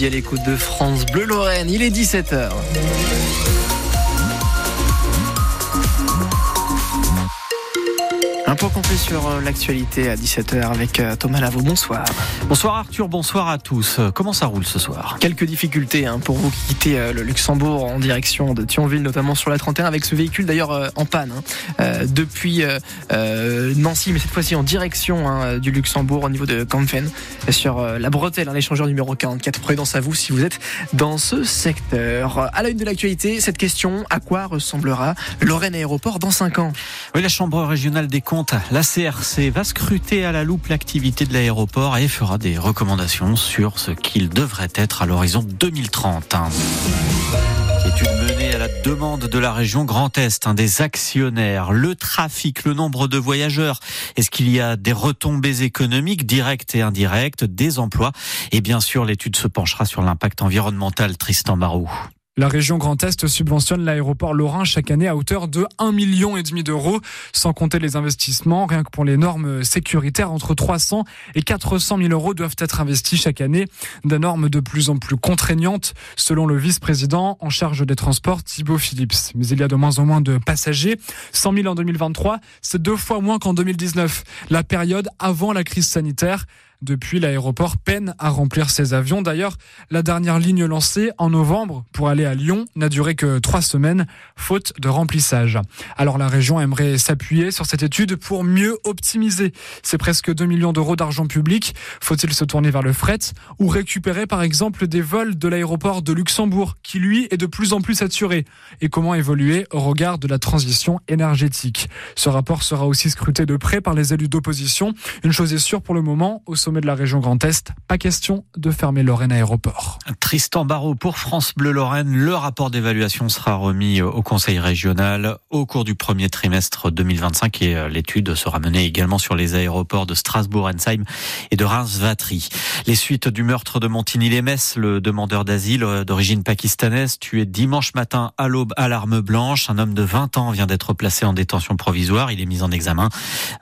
midi à l'écoute de France Bleu Lorraine. Il est 17h. Un point complet sur euh, l'actualité à 17h avec euh, Thomas Lavaux. Bonsoir. Bonsoir Arthur, bonsoir à tous. Comment ça roule ce soir? Quelques difficultés hein, pour vous qui quittez euh, le Luxembourg en direction de Thionville, notamment sur la 31, avec ce véhicule d'ailleurs en panne hein, depuis Nancy, mais cette fois-ci en direction hein, du Luxembourg au niveau de Kampen, sur la bretelle, l'échangeur numéro 44. Prudence à vous si vous êtes dans ce secteur. À la une de l'actualité, cette question à quoi ressemblera Lorraine Aéroport dans 5 ans? Oui, la Chambre régionale des comptes la CRC va scruter à la loupe l'activité de l'aéroport et fera des recommandations sur ce qu'il devrait être à l'horizon 2030 étude menée à la demande de la région Grand Est, un des actionnaires, le trafic, le nombre de voyageurs. Est-ce qu'il y a des retombées économiques directes et indirectes, des emplois? Et bien sûr, l'étude se penchera sur l'impact environnemental, Tristan Barou. La région Grand Est subventionne l'aéroport Lorrain chaque année à hauteur de 1,5 million d'euros, sans compter les investissements. Rien que pour les normes sécuritaires, entre 300 et 400 000 euros doivent être investis chaque année. Des normes de plus en plus contraignantes, selon le vice-président en charge des transports, Thibaut Phillips. Mais il y a de moins en moins de passagers. 100 000 en 2023, c'est deux fois moins qu'en 2019, la période avant la crise sanitaire. Depuis, l'aéroport peine à remplir ses avions. D'ailleurs, la dernière ligne lancée en novembre pour aller à Lyon n'a duré que trois semaines, faute de remplissage. Alors la région aimerait s'appuyer sur cette étude pour mieux optimiser. C'est presque 2 millions d'euros d'argent public. Faut-il se tourner vers le fret ou récupérer par exemple des vols de l'aéroport de Luxembourg qui lui est de plus en plus saturé? Et comment évoluer au regard de la transition énergétique? Ce rapport sera aussi scruté de près par les élus d'opposition. Une chose est sûre pour le moment, au de la région Grand Est, pas question de fermer Lorraine Aéroport. Tristan Barrault pour France Bleu Lorraine. Le rapport d'évaluation sera remis au Conseil régional au cours du premier trimestre 2025 et euh, l'étude sera menée également sur les aéroports de Strasbourg, Ensheim et de Reims-Vatry. Les suites du meurtre de Montigny-les-Metz, le demandeur d'asile euh, d'origine pakistanaise, tué dimanche matin à l'aube à l'arme blanche. Un homme de 20 ans vient d'être placé en détention provisoire. Il est mis en examen.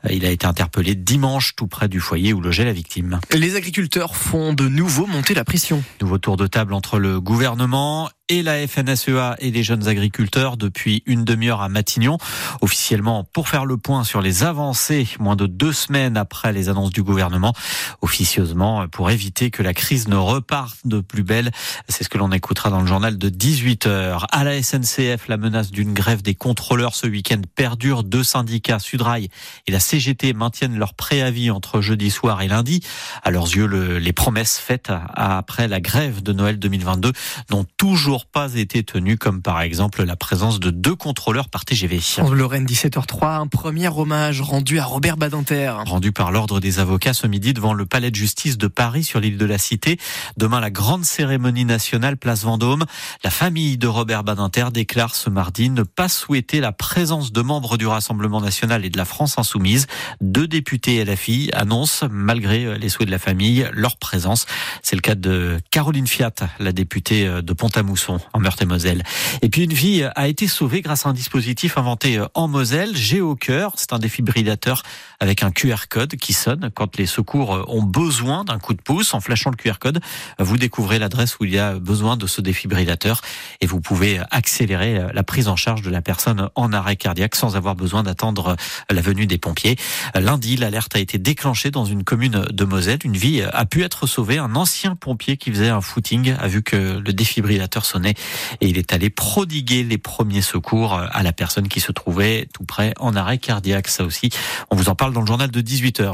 Euh, il a été interpellé dimanche tout près du foyer où logeait la victime. Les agriculteurs font de nouveau monter la pression. Nouveau tour de table entre le gouvernement et la FNSEA et les jeunes agriculteurs depuis une demi-heure à Matignon. Officiellement, pour faire le point sur les avancées, moins de deux semaines après les annonces du gouvernement. Officieusement, pour éviter que la crise ne reparte de plus belle. C'est ce que l'on écoutera dans le journal de 18 heures. À la SNCF, la menace d'une grève des contrôleurs ce week-end perdure. Deux syndicats, Sudrail et la CGT, maintiennent leur préavis entre jeudi soir et lundi. À leurs yeux, les promesses faites après la grève de Noël 2022 n'ont toujours pas été tenu, comme par exemple la présence de deux contrôleurs par TGV. Lorraine 17h03, un premier hommage rendu à Robert Badinter. Rendu par l'ordre des avocats ce midi devant le palais de justice de Paris sur l'île de la Cité. Demain, la grande cérémonie nationale place Vendôme. La famille de Robert Badinter déclare ce mardi ne pas souhaiter la présence de membres du Rassemblement national et de la France insoumise. Deux députés LFI annoncent, malgré les souhaits de la famille, leur présence. C'est le cas de Caroline Fiat, la députée de Pont-à-Mousson en Meurthe-et-Moselle. Et puis une vie a été sauvée grâce à un dispositif inventé en Moselle, Géocœur. C'est un défibrillateur avec un QR code qui sonne quand les secours ont besoin d'un coup de pouce. En flashant le QR code, vous découvrez l'adresse où il y a besoin de ce défibrillateur et vous pouvez accélérer la prise en charge de la personne en arrêt cardiaque sans avoir besoin d'attendre la venue des pompiers. Lundi, l'alerte a été déclenchée dans une commune de Moselle. Une vie a pu être sauvée. Un ancien pompier qui faisait un footing a vu que le défibrillateur sonnait et il est allé prodiguer les premiers secours à la personne qui se trouvait tout près en arrêt cardiaque. Ça aussi, on vous en parle dans le journal de 18h.